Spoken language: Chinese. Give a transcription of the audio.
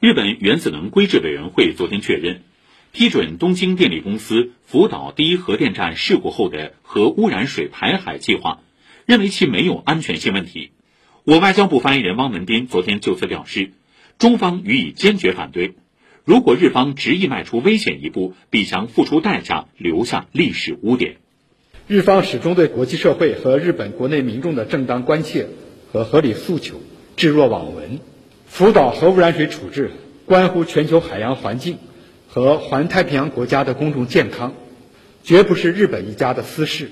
日本原子能规制委员会昨天确认，批准东京电力公司福岛第一核电站事故后的核污染水排海计划，认为其没有安全性问题。我外交部发言人汪文斌昨天就此表示，中方予以坚决反对。如果日方执意迈出危险一步，必将付出代价，留下历史污点。日方始终对国际社会和日本国内民众的正当关切和合理诉求置若罔闻。福岛核污染水处置关乎全球海洋环境和环太平洋国家的公众健康，绝不是日本一家的私事。